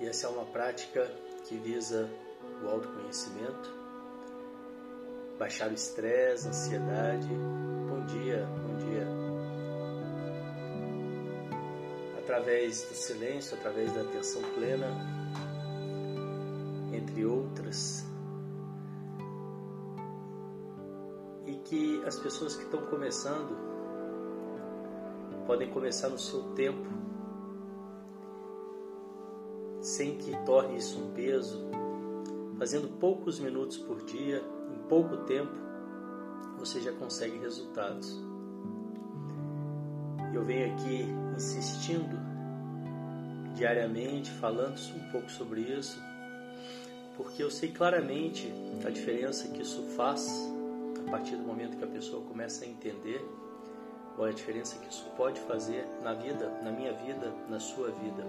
E essa é uma prática que visa o autoconhecimento, baixar o estresse, ansiedade. Bom dia, bom dia através do silêncio, através da atenção plena, entre outras. E que as pessoas que estão começando podem começar no seu tempo, sem que torne isso um peso, fazendo poucos minutos por dia, em pouco tempo, você já consegue resultados. Eu venho aqui insistindo diariamente, falando um pouco sobre isso, porque eu sei claramente a diferença que isso faz a partir do momento que a pessoa começa a entender qual é a diferença que isso pode fazer na vida, na minha vida, na sua vida.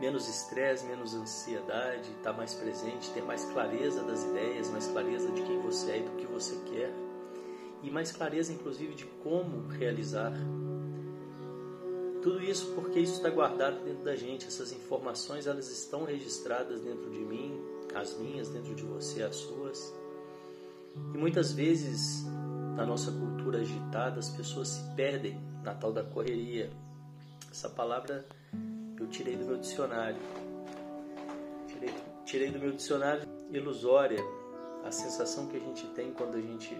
Menos estresse, menos ansiedade, estar tá mais presente, ter mais clareza das ideias, mais clareza de quem você é e do que você quer, e mais clareza, inclusive, de como realizar tudo isso porque isso está guardado dentro da gente, essas informações elas estão registradas dentro de mim, as minhas, dentro de você, as suas. E muitas vezes, na nossa cultura agitada, as pessoas se perdem na tal da correria. Essa palavra eu tirei do meu dicionário. Tirei, tirei do meu dicionário ilusória, a sensação que a gente tem quando a gente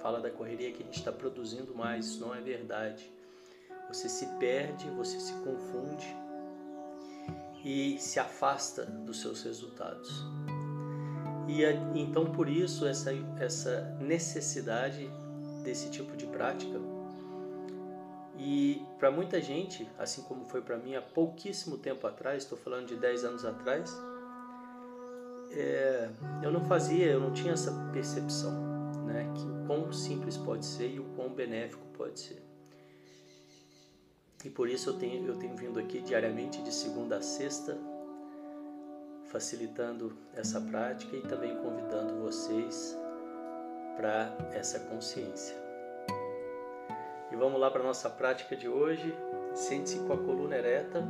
fala da correria é que a gente está produzindo mais, isso não é verdade você se perde, você se confunde e se afasta dos seus resultados. E então por isso essa, essa necessidade desse tipo de prática. E para muita gente, assim como foi para mim há pouquíssimo tempo atrás, estou falando de 10 anos atrás, é, eu não fazia, eu não tinha essa percepção, né, que o quão simples pode ser e o quão benéfico pode ser. E por isso eu tenho, eu tenho vindo aqui diariamente de segunda a sexta, facilitando essa prática e também convidando vocês para essa consciência. E vamos lá para a nossa prática de hoje. Sente-se com a coluna ereta,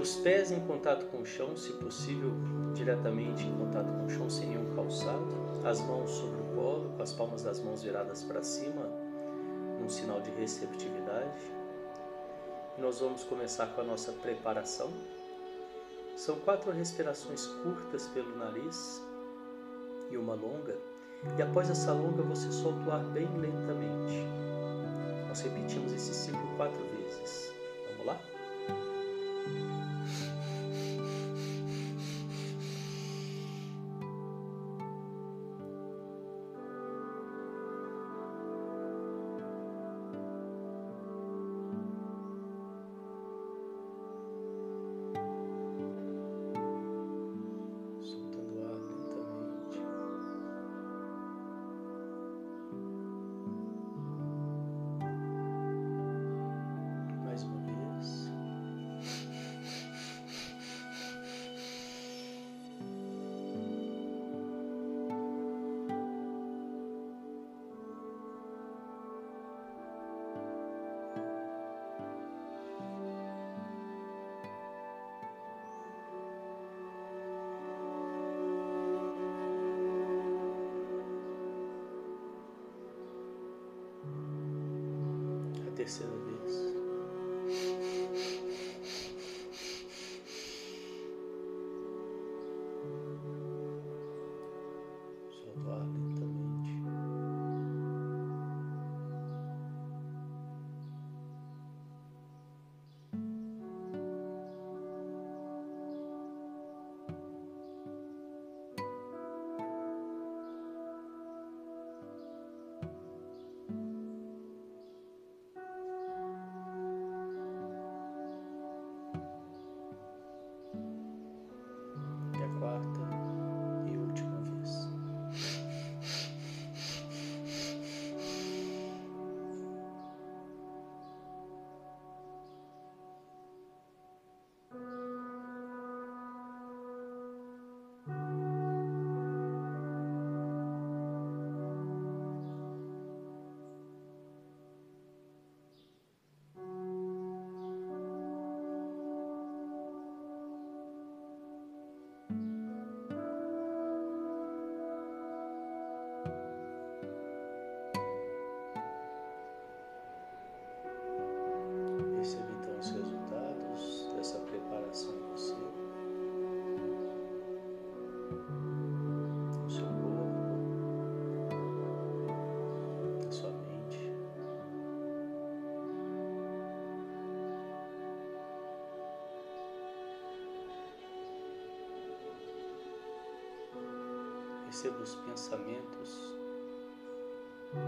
os pés em contato com o chão, se possível, diretamente em contato com o chão, sem nenhum calçado, as mãos sobre o colo, com as palmas das mãos viradas para cima, um sinal de receptividade. Nós vamos começar com a nossa preparação. São quatro respirações curtas pelo nariz e uma longa. E após essa longa, você solta o ar bem lentamente. Nós repetimos esse ciclo quatro vezes. Solta perceba os pensamentos,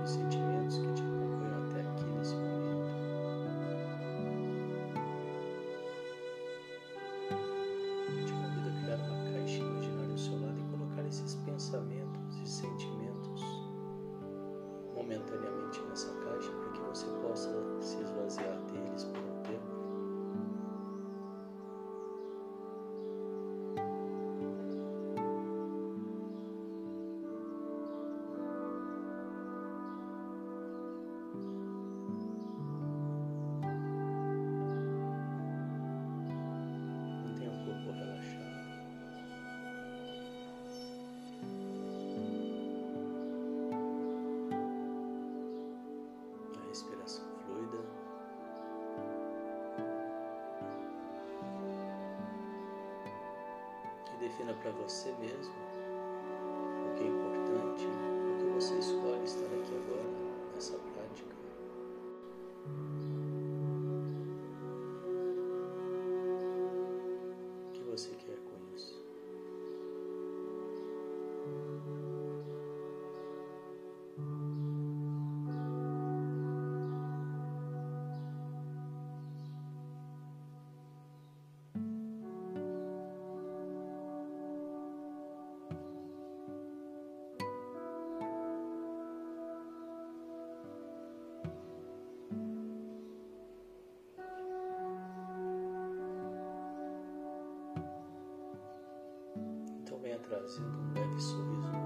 os sentimentos que te acompanham. defina para você mesmo. trazendo um né, leve sorriso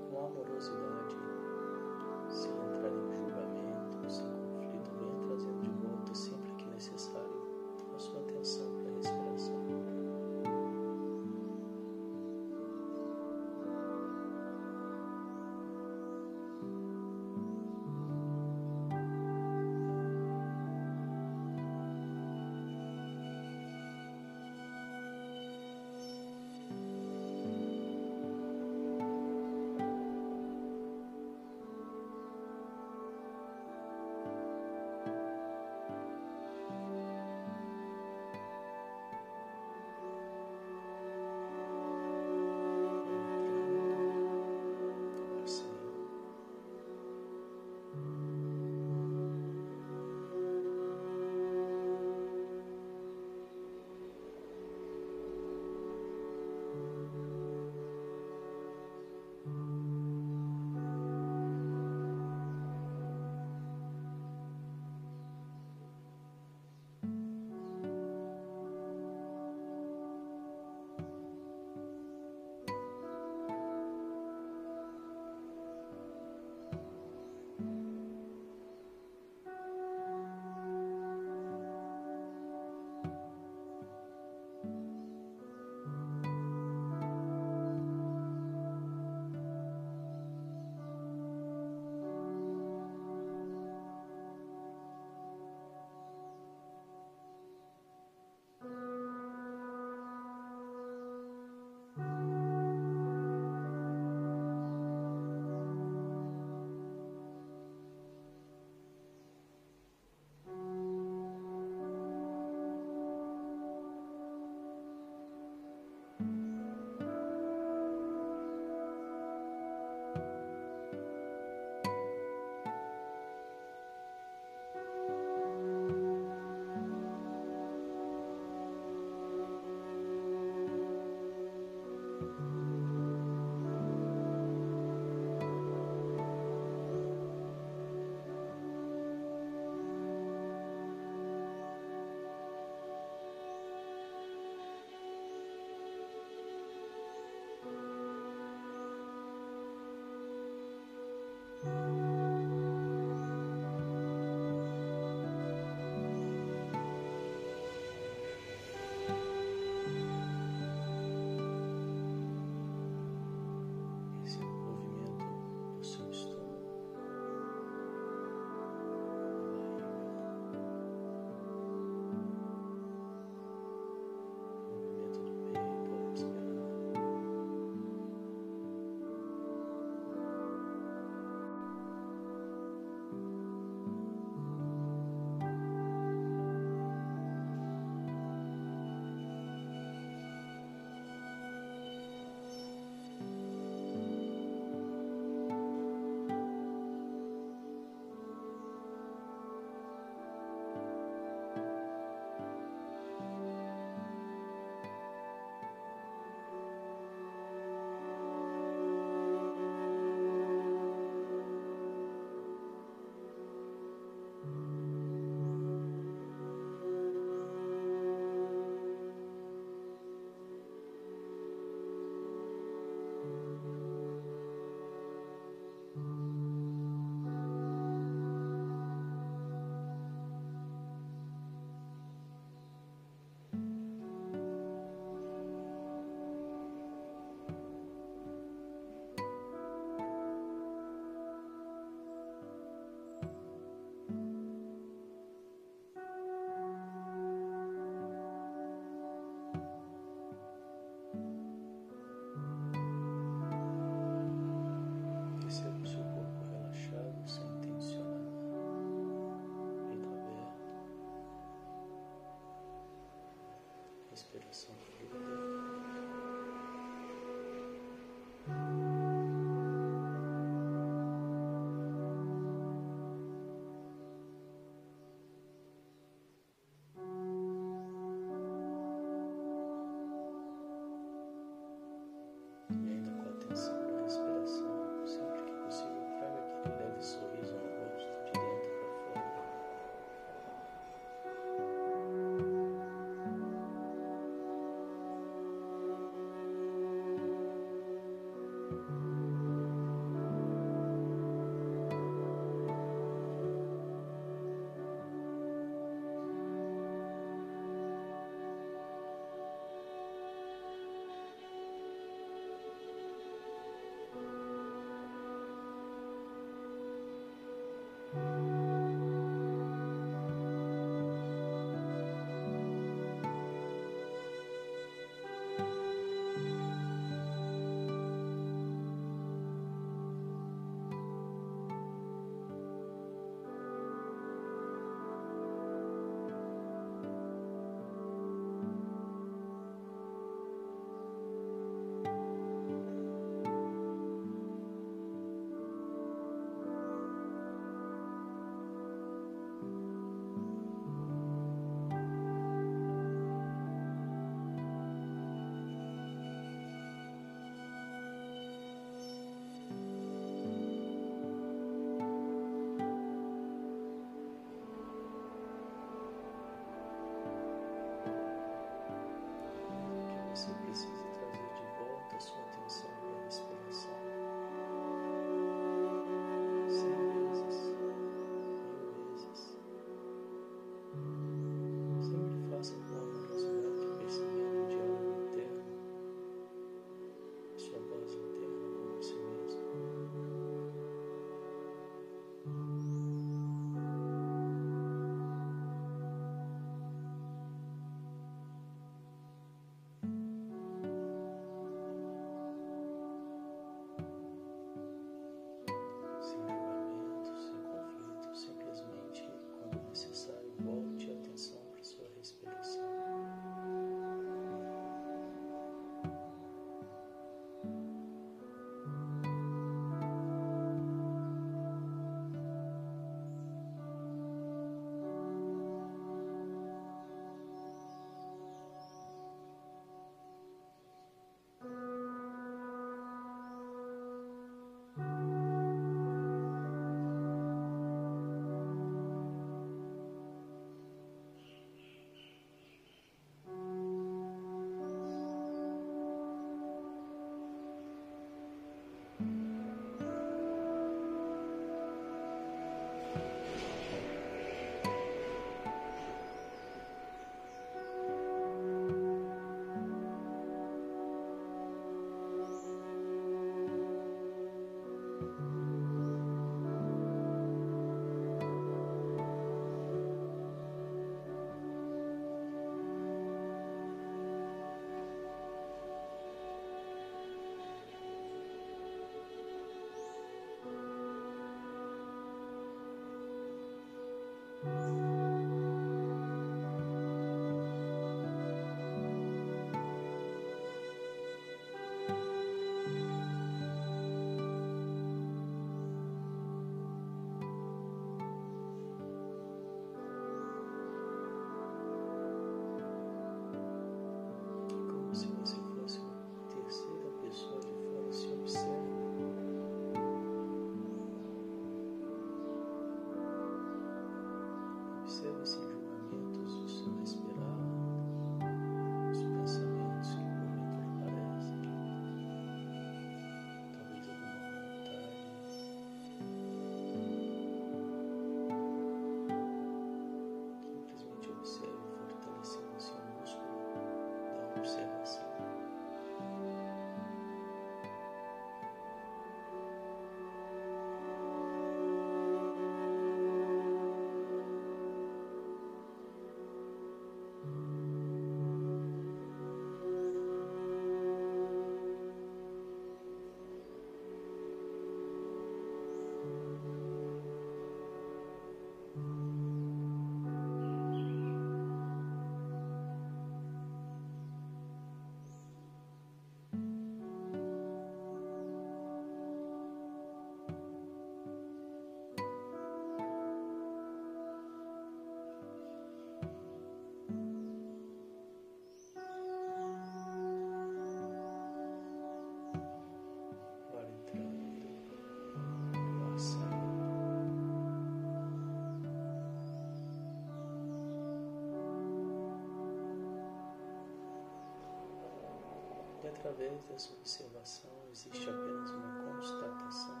através dessa observação existe apenas uma constatação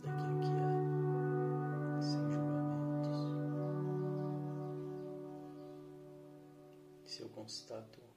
daquilo que é sem julgamentos. Se eu constato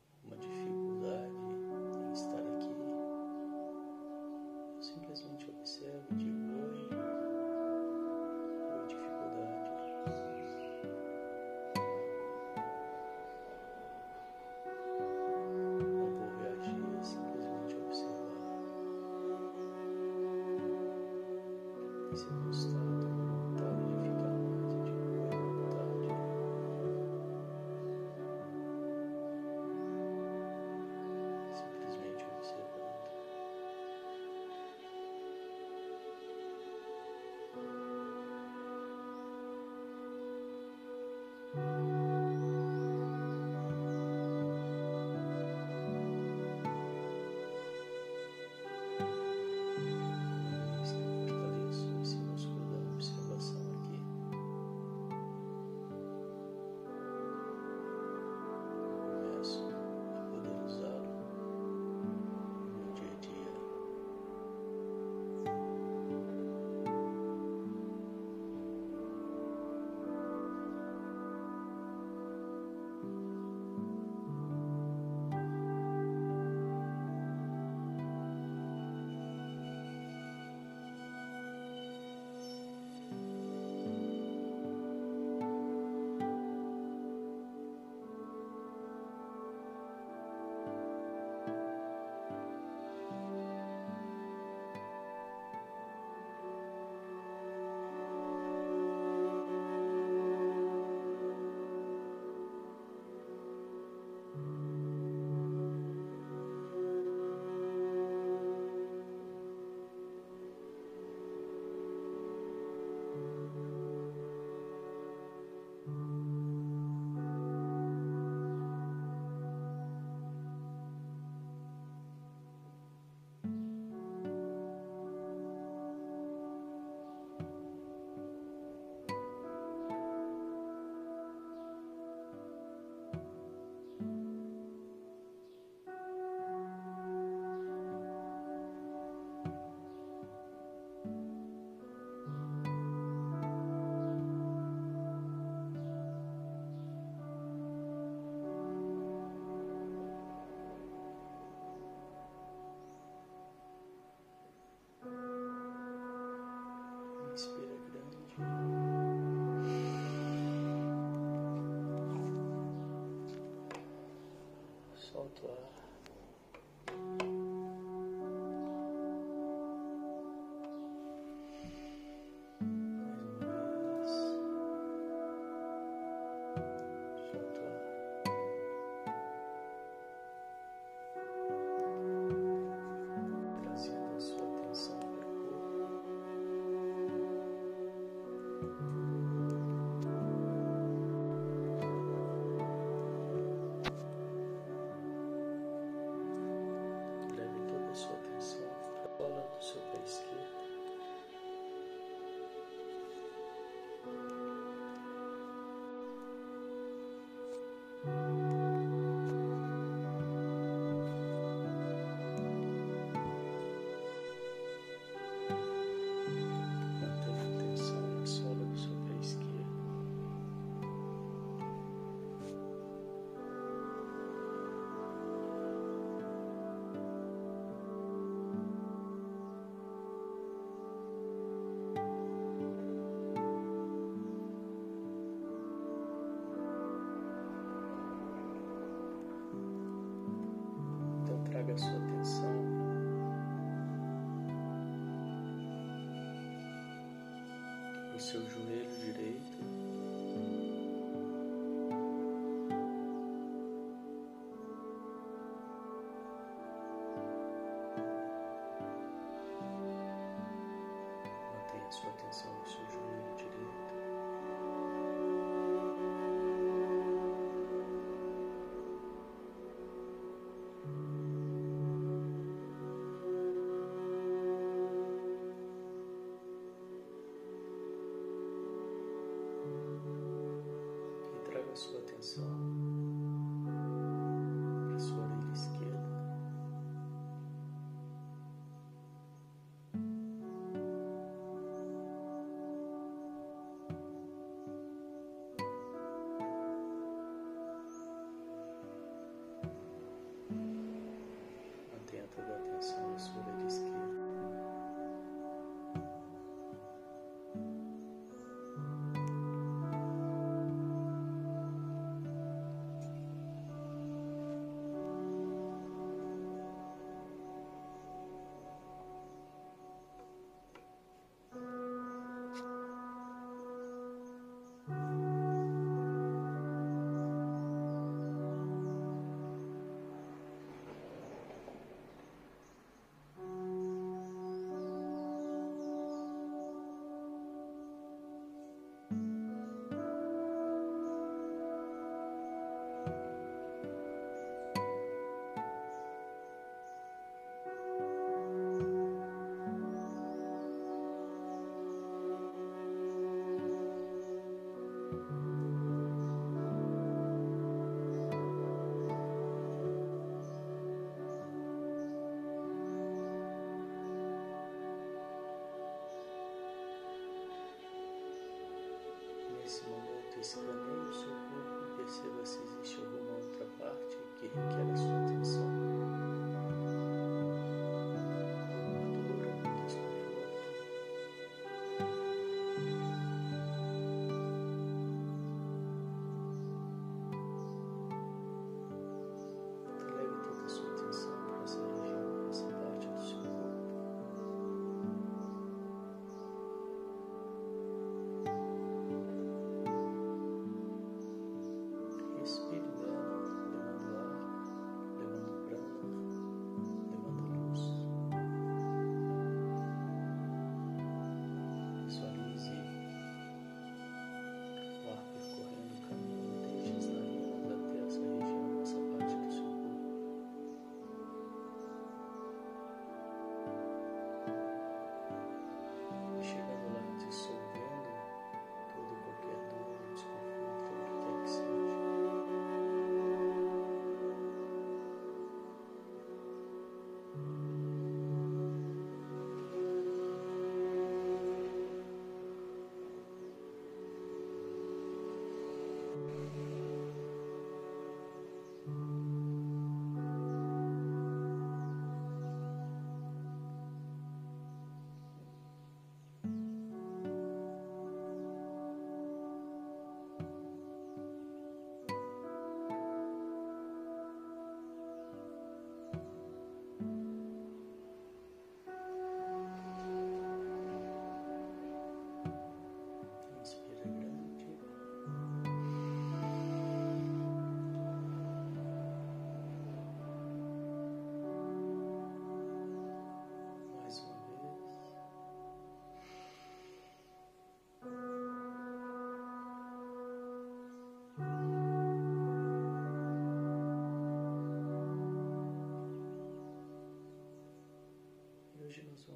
uh, seu joelho direito. Mantenha sua atenção no seu joelho.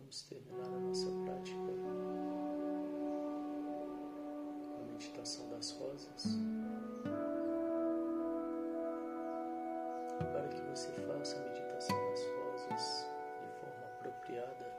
Vamos terminar a nossa prática com a meditação das rosas. Para que você faça a meditação das rosas de forma apropriada,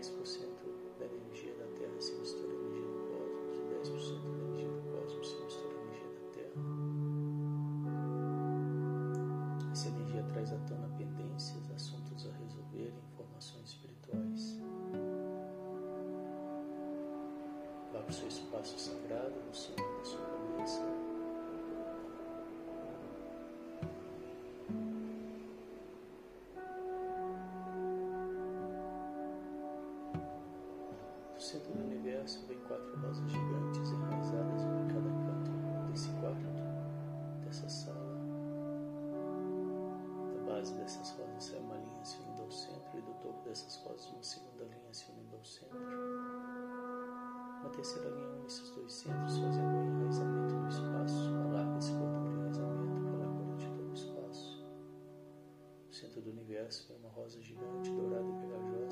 10% da energia da Terra se mistura à energia do cosmos e 10% da energia do cosmos se mistura à energia da Terra. Essa energia traz à tona pendências, assuntos a resolver informações espirituais. Vá para o seu espaço sagrado, no centro da sua cabeça. Centro do universo vem quatro rosas gigantes enraizadas uma em cada canto desse quarto, dessa sala. Da base dessas rosas sai uma linha se unindo ao centro e do topo dessas rosas uma segunda linha se unindo ao centro. Uma terceira linha une esses dois centros, fazendo um enraizamento no espaço. Alarga esse cordão de enraizamento para a cura de todo o espaço. No centro do universo vem uma rosa gigante, dourada e pegajosa,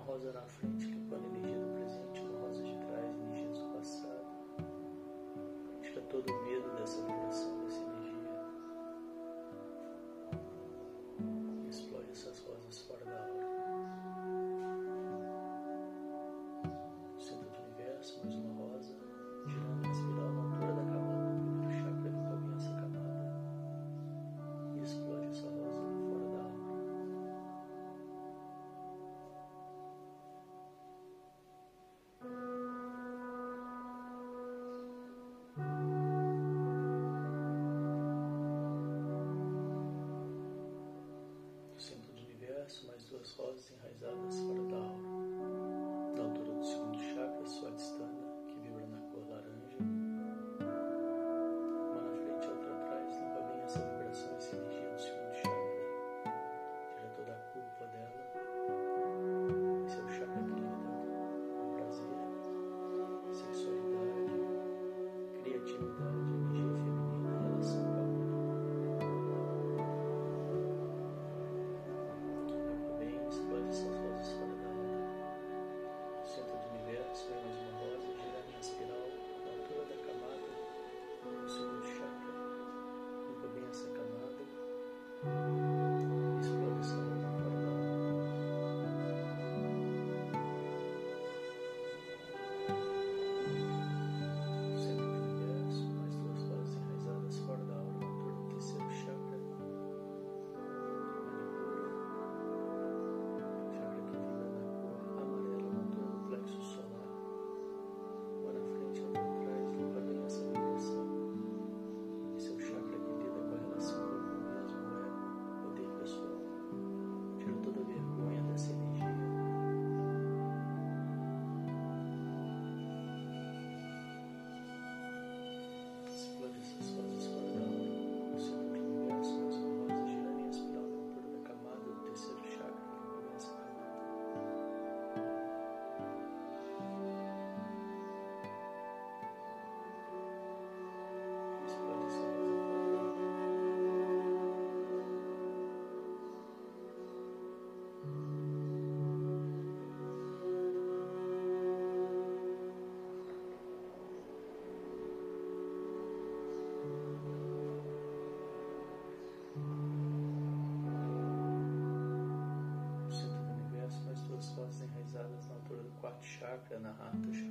Uma rosa na frente, limpando a energia do presente, uma rosa de trás, energias do passado. Tira todo o medo dessa vibração, Swat Chakra Nahantashakra.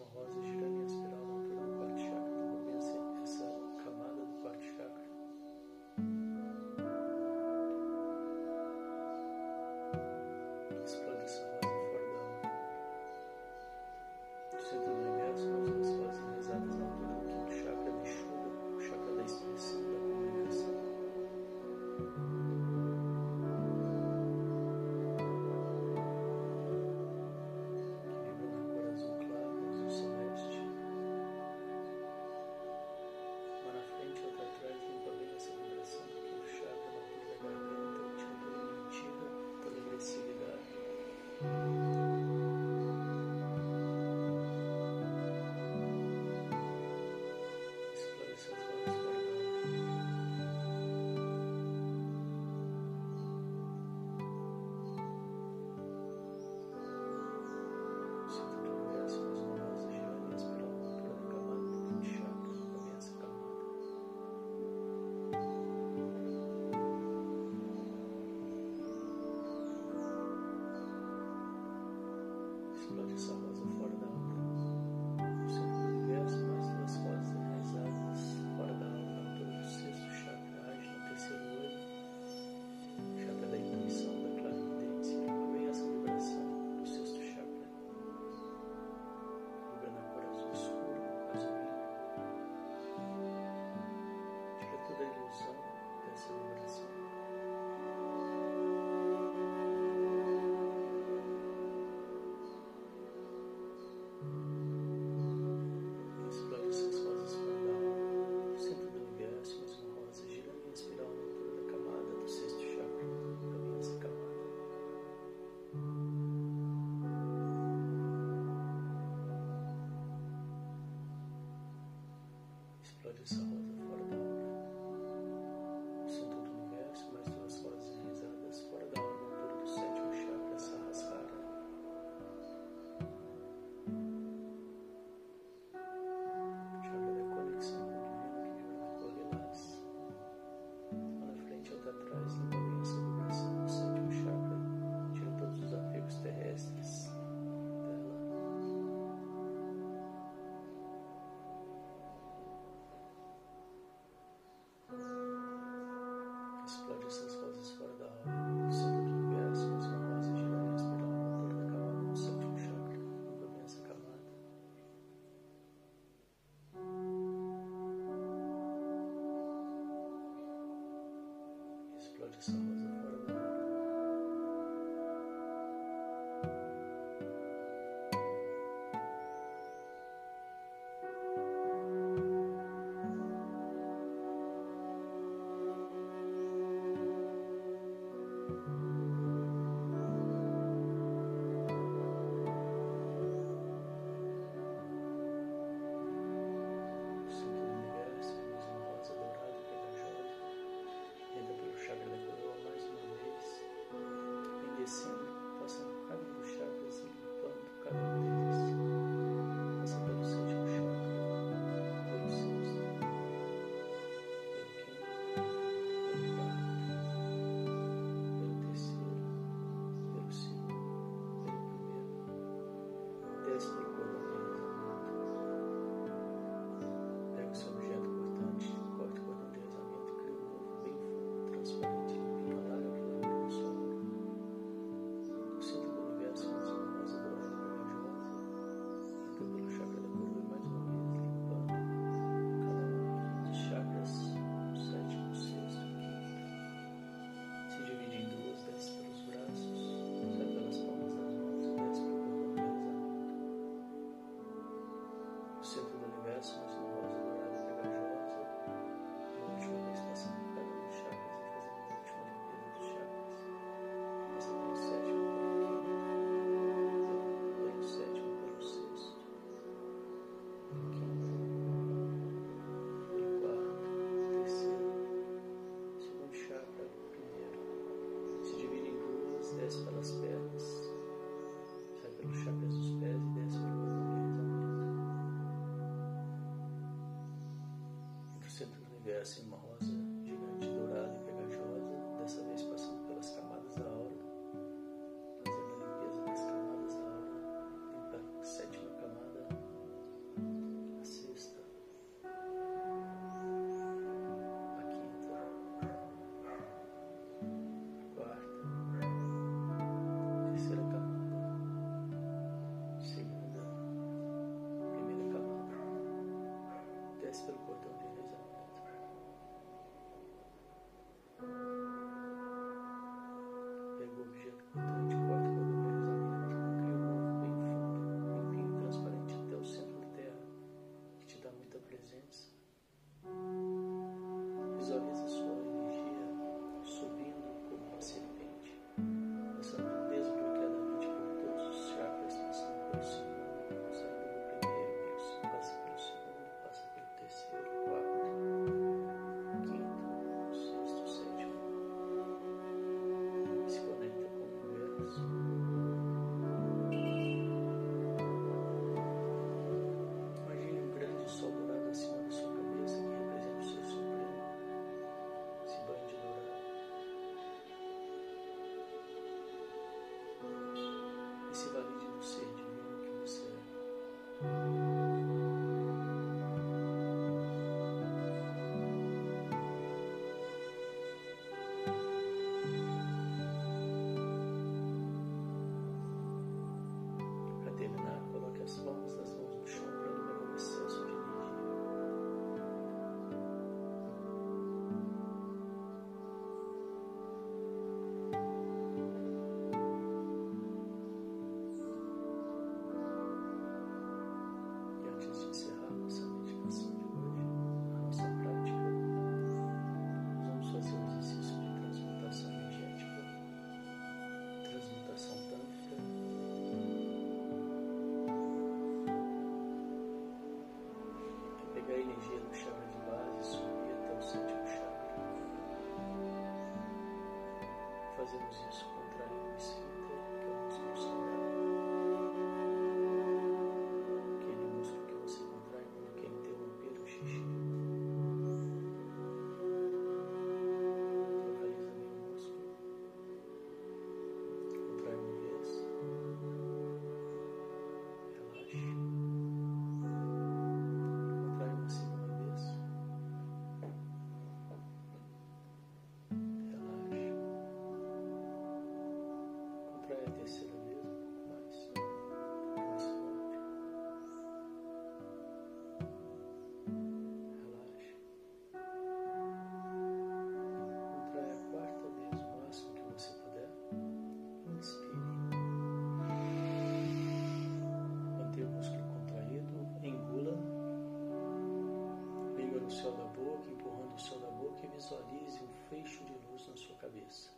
It's my. 的时候，righteousness centro do universo, mas visualize um fecho de luz na sua cabeça.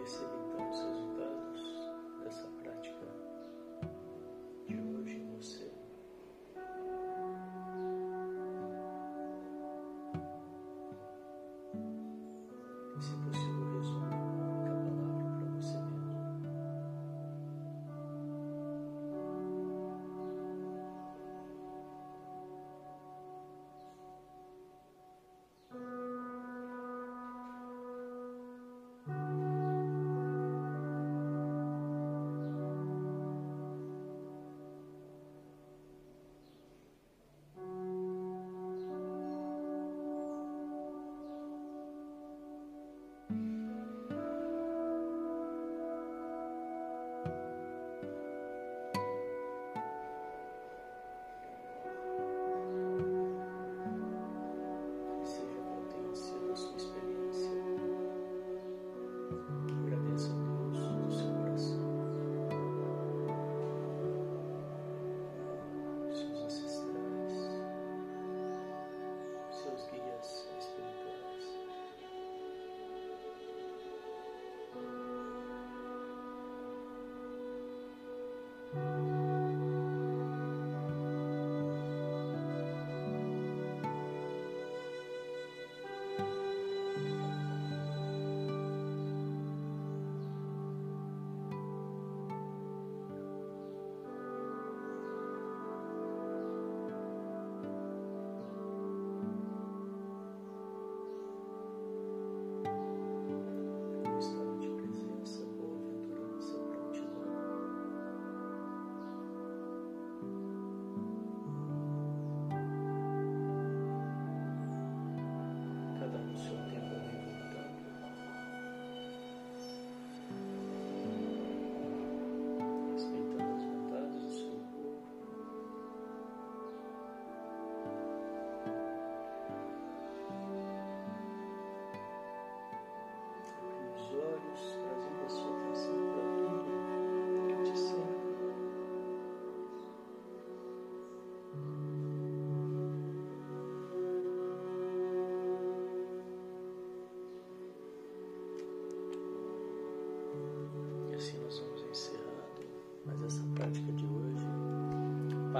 recebem então os seus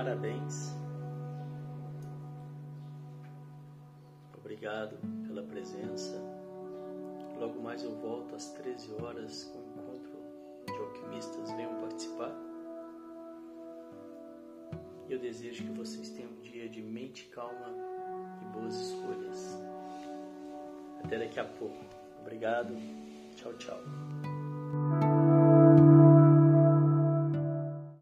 Parabéns. Obrigado pela presença. Logo mais eu volto às 13 horas com o encontro de alquimistas. Venham participar. Eu desejo que vocês tenham um dia de mente calma e boas escolhas. Até daqui a pouco. Obrigado. Tchau, tchau.